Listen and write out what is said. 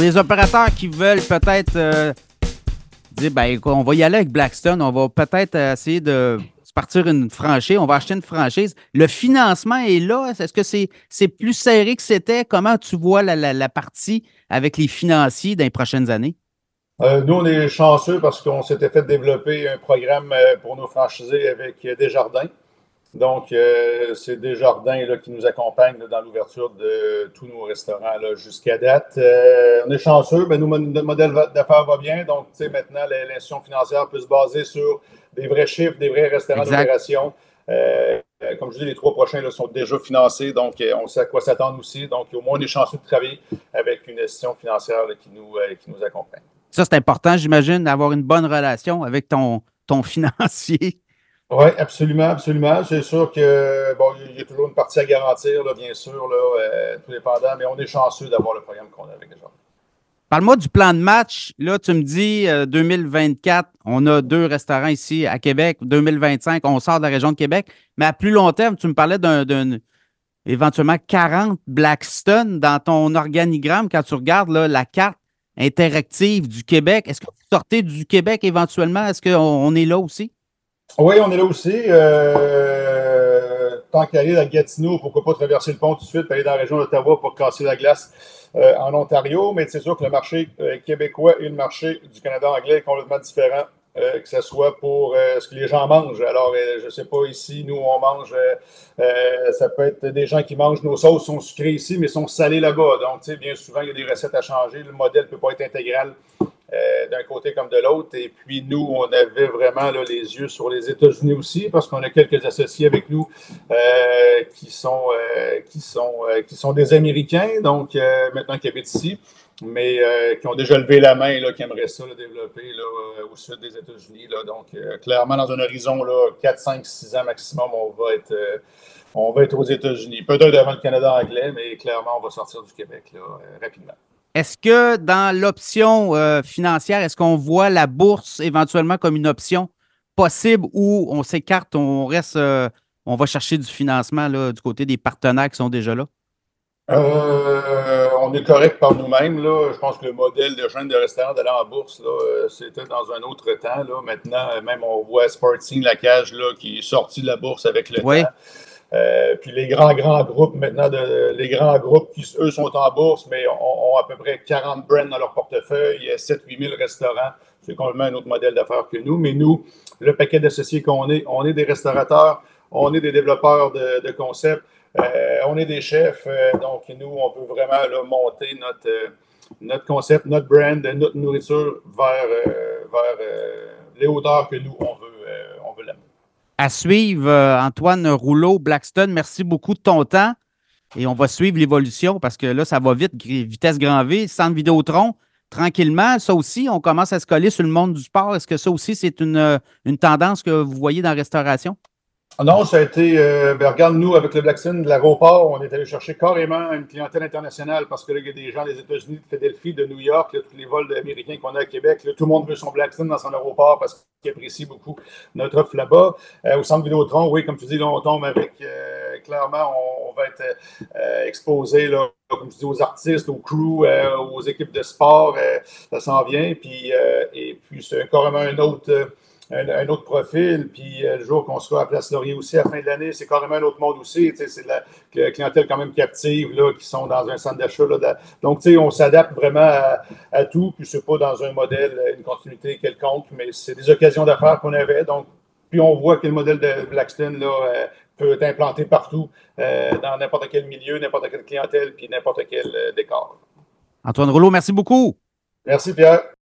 les opérateurs qui veulent peut-être euh, dire, ben, on va y aller avec Blackstone, on va peut-être essayer de partir une franchise, on va acheter une franchise. Le financement est là. Est-ce que c'est plus serré que c'était? Comment tu vois la, partie avec les financiers dans les prochaines années? Euh, nous, on est chanceux parce qu'on s'était fait développer un programme euh, pour nos franchisés avec Desjardins. Donc, euh, c'est Desjardins là, qui nous accompagne dans l'ouverture de tous nos restaurants jusqu'à date. on est chanceux, mais nous, notre modèle d'affaires va bien. Donc, maintenant, l'institution financière peut se baser sur des vrais chiffres, des vrais restaurants d'opération. Euh, comme je dis, les trois prochains là, sont déjà financés, donc euh, on sait à quoi s'attendre aussi. Donc, au moins, on est chanceux de travailler avec une institution financière qui, nous, euh, qui nous accompagne. Ça, c'est important, j'imagine, d'avoir une bonne relation avec ton, ton financier. Oui, absolument, absolument. C'est sûr que bon, il y a toujours une partie à garantir, là, bien sûr, là, tout dépendant, mais on est chanceux d'avoir le programme qu'on a avec les gens. Parle-moi du plan de match. Là, tu me dis 2024, euh, on a deux restaurants ici à Québec. 2025, on sort de la région de Québec. Mais à plus long terme, tu me parlais d'un éventuellement 40 Blackstone dans ton organigramme quand tu regardes la carte interactive du Québec. Est-ce que vous sortez du Québec éventuellement? Est-ce qu'on est là aussi? Oui, on est là aussi. Euh, tant qu'aller à Gatineau, pourquoi pas traverser le pont tout de suite, aller dans la région d'Ottawa pour casser la glace euh, en Ontario, mais c'est sûr que le marché euh, québécois et le marché du Canada anglais est complètement différent. Que ce soit pour ce que les gens mangent. Alors, je ne sais pas, ici, nous, on mange, ça peut être des gens qui mangent nos sauces, sont sucrées ici, mais sont salées là-bas. Donc, tu sais, bien souvent, il y a des recettes à changer. Le modèle ne peut pas être intégral euh, d'un côté comme de l'autre. Et puis nous, on avait vraiment les yeux sur les États-Unis aussi, parce qu'on a quelques associés avec nous euh, qui, sont, euh, qui, sont, qui sont des Américains, donc maintenant qui habitent ici, mais qui ont déjà levé la main, là, qui aimeraient ça développer là, au sud des États-Unis. Donc clairement, dans un horizon là, 4, 5, 6 ans maximum, on va être on va être aux États-Unis. Peut-être devant le Canada anglais, mais clairement, on va sortir du Québec rapidement. Est-ce que dans l'option euh, financière, est-ce qu'on voit la bourse éventuellement comme une option possible où on s'écarte, on reste, euh, on va chercher du financement là, du côté des partenaires qui sont déjà là? Euh, on est correct par nous-mêmes. Je pense que le modèle de chaîne de restaurants d'aller en bourse, c'était dans un autre temps. Là. Maintenant, même on voit Sporting, la cage là, qui est sorti de la bourse avec le temps. Euh, puis les grands, grands groupes, maintenant, les grands groupes qui, eux, sont en bourse, mais ont, à peu près 40 brands dans leur portefeuille, il y a 7-8 000 restaurants. C'est complètement un autre modèle d'affaires que nous. Mais nous, le paquet d'associés qu'on est, on est des restaurateurs, on est des développeurs de, concepts, euh, on est des chefs. Euh, donc, nous, on peut vraiment monter notre, notre concept, notre brand, notre nourriture vers, vers les hauteurs que nous, on veut, veut à suivre, euh, Antoine Rouleau, Blackstone. Merci beaucoup de ton temps. Et on va suivre l'évolution parce que là, ça va vite, vitesse grand V, centre Vidéotron. Tranquillement, ça aussi, on commence à se coller sur le monde du sport. Est-ce que ça aussi, c'est une, euh, une tendance que vous voyez dans la restauration? Ah non, ça a été, euh, ben, regarde, nous, avec le Blackstone de l'aéroport, on est allé chercher carrément une clientèle internationale parce que là, il y a des gens des États-Unis, de Philadelphie, de New York, tous les vols américains qu'on a à Québec, tout le monde veut son Blackstone dans son aéroport parce qu'il apprécie beaucoup notre offre là-bas. Euh, au centre Vidéotron, oui, comme tu dis, là, on tombe avec, euh, clairement, on, va être exposé, là, comme tu dis, aux artistes, aux crews, aux équipes de sport, ça s'en vient. Puis, et puis, c'est carrément un autre un, autre profil. Puis euh, le jour qu'on sera à Place Laurier aussi à la fin de l'année, c'est carrément un autre monde aussi. C'est de la clientèle quand même captive là, qui sont dans un centre d'achat. Donc, on s'adapte vraiment à, tout. Puis c'est pas dans un modèle, une continuité quelconque, mais c'est des occasions d'affaires qu'on avait. Donc, puis on voit que le modèle de Blackstone là, euh, peut être implanté partout, euh, dans n'importe quel milieu, n'importe quelle clientèle, puis n'importe quel décor. Antoine Rouleau, merci beaucoup. Merci Pierre.